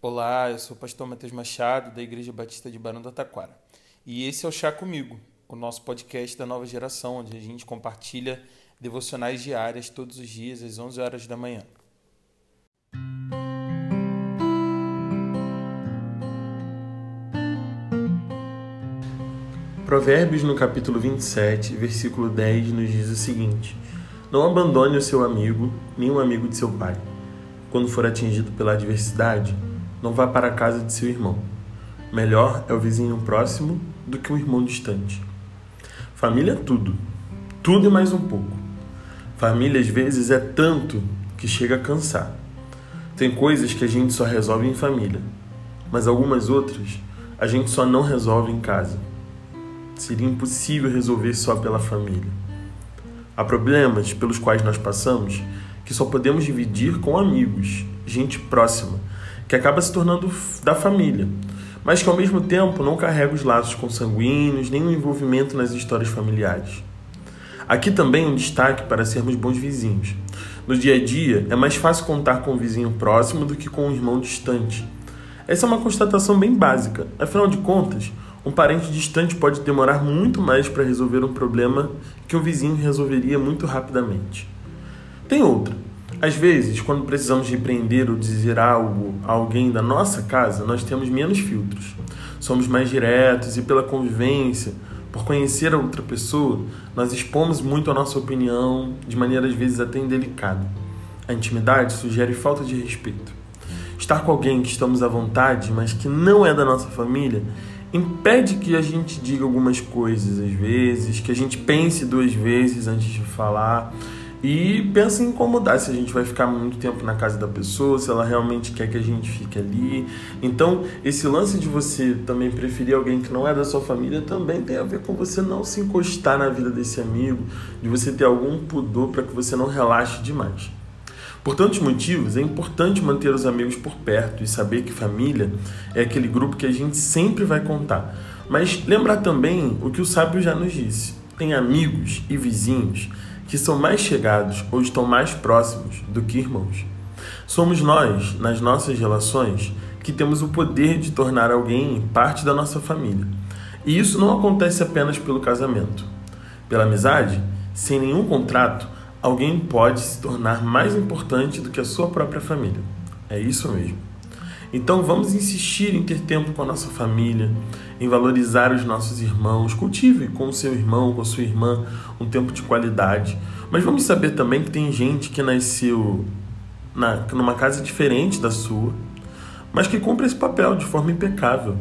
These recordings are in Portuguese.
Olá, eu sou o pastor Matheus Machado, da Igreja Batista de Barão do Taquara. E esse é o Chá Comigo, o nosso podcast da nova geração, onde a gente compartilha devocionais diárias todos os dias às 11 horas da manhã. Provérbios no capítulo 27, versículo 10 nos diz o seguinte: Não abandone o seu amigo, nem o amigo de seu pai. Quando for atingido pela adversidade, não vá para a casa de seu irmão. Melhor é o vizinho próximo do que um irmão distante. Família é tudo, tudo e mais um pouco. Família às vezes é tanto que chega a cansar. Tem coisas que a gente só resolve em família, mas algumas outras a gente só não resolve em casa. Seria impossível resolver só pela família. Há problemas pelos quais nós passamos que só podemos dividir com amigos, gente próxima, que acaba se tornando da família, mas que ao mesmo tempo não carrega os laços consanguíneos nem o envolvimento nas histórias familiares. Aqui também um destaque para sermos bons vizinhos. No dia a dia, é mais fácil contar com um vizinho próximo do que com um irmão distante. Essa é uma constatação bem básica, afinal de contas, um parente distante pode demorar muito mais para resolver um problema que um vizinho resolveria muito rapidamente. Tem outra. Às vezes, quando precisamos repreender ou dizer algo a alguém da nossa casa, nós temos menos filtros. Somos mais diretos e, pela convivência, por conhecer a outra pessoa, nós expomos muito a nossa opinião, de maneira às vezes até indelicada. A intimidade sugere falta de respeito. Estar com alguém que estamos à vontade, mas que não é da nossa família, impede que a gente diga algumas coisas às vezes, que a gente pense duas vezes antes de falar e pensa em incomodar se a gente vai ficar muito tempo na casa da pessoa, se ela realmente quer que a gente fique ali. Então, esse lance de você também preferir alguém que não é da sua família também tem a ver com você não se encostar na vida desse amigo, de você ter algum pudor para que você não relaxe demais. Por tantos motivos, é importante manter os amigos por perto e saber que família é aquele grupo que a gente sempre vai contar. Mas lembrar também o que o sábio já nos disse: tem amigos e vizinhos que são mais chegados ou estão mais próximos do que irmãos. Somos nós, nas nossas relações, que temos o poder de tornar alguém parte da nossa família. E isso não acontece apenas pelo casamento. Pela amizade, sem nenhum contrato, alguém pode se tornar mais importante do que a sua própria família. É isso mesmo. Então vamos insistir em ter tempo com a nossa família, em valorizar os nossos irmãos. Cultive com o seu irmão, com a sua irmã, um tempo de qualidade. Mas vamos saber também que tem gente que nasceu na, numa casa diferente da sua, mas que cumpre esse papel de forma impecável.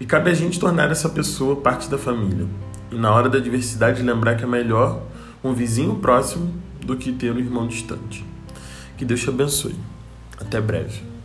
E cabe a gente tornar essa pessoa parte da família. E na hora da diversidade, lembrar que é melhor um vizinho próximo do que ter um irmão distante. Que Deus te abençoe. Até breve.